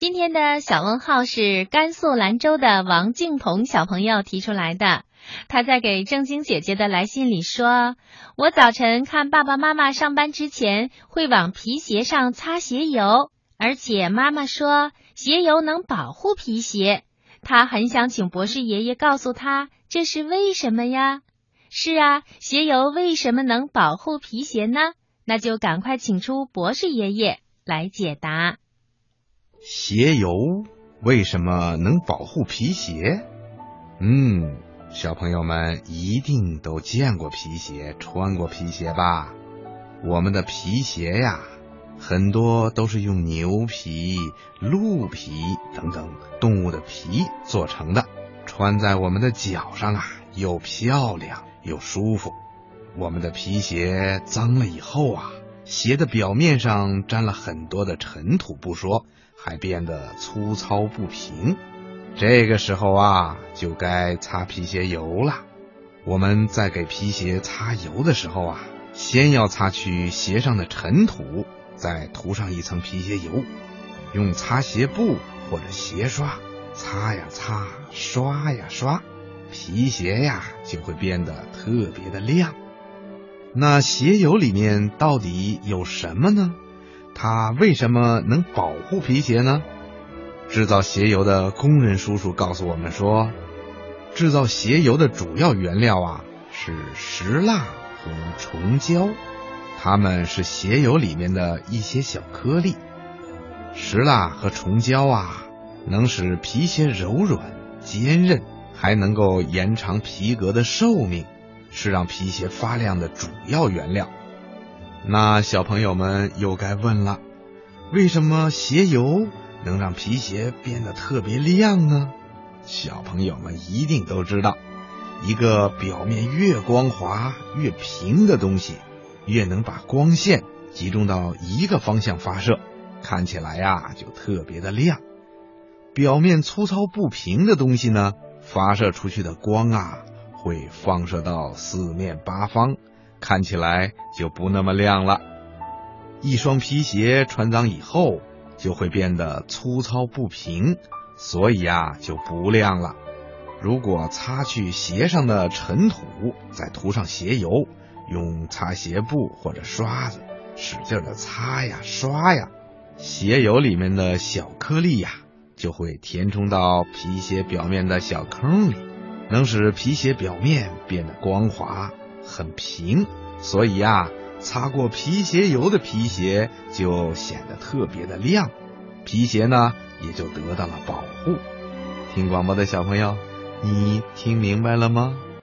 今天的小问号是甘肃兰州的王静彤小朋友提出来的。他在给正晶姐姐的来信里说：“我早晨看爸爸妈妈上班之前会往皮鞋上擦鞋油，而且妈妈说鞋油能保护皮鞋。他很想请博士爷爷告诉他这是为什么呀？是啊，鞋油为什么能保护皮鞋呢？那就赶快请出博士爷爷来解答。”鞋油为什么能保护皮鞋？嗯，小朋友们一定都见过皮鞋，穿过皮鞋吧？我们的皮鞋呀，很多都是用牛皮、鹿皮等等动物的皮做成的，穿在我们的脚上啊，又漂亮又舒服。我们的皮鞋脏了以后啊，鞋的表面上沾了很多的尘土不说。还变得粗糙不平，这个时候啊，就该擦皮鞋油了。我们在给皮鞋擦油的时候啊，先要擦去鞋上的尘土，再涂上一层皮鞋油，用擦鞋布或者鞋刷擦呀擦，刷呀刷，皮鞋呀就会变得特别的亮。那鞋油里面到底有什么呢？它为什么能保护皮鞋呢？制造鞋油的工人叔叔告诉我们说，制造鞋油的主要原料啊是石蜡和虫胶，它们是鞋油里面的一些小颗粒。石蜡和虫胶啊，能使皮鞋柔软坚韧，还能够延长皮革的寿命，是让皮鞋发亮的主要原料。那小朋友们又该问了，为什么鞋油能让皮鞋变得特别亮呢？小朋友们一定都知道，一个表面越光滑越平的东西，越能把光线集中到一个方向发射，看起来呀就特别的亮。表面粗糙不平的东西呢，发射出去的光啊，会放射到四面八方。看起来就不那么亮了。一双皮鞋穿脏以后就会变得粗糙不平，所以啊就不亮了。如果擦去鞋上的尘土，再涂上鞋油，用擦鞋布或者刷子使劲的擦呀刷呀，鞋油里面的小颗粒呀就会填充到皮鞋表面的小坑里，能使皮鞋表面变得光滑。很平，所以呀，擦过皮鞋油的皮鞋就显得特别的亮，皮鞋呢也就得到了保护。听广播的小朋友，你听明白了吗？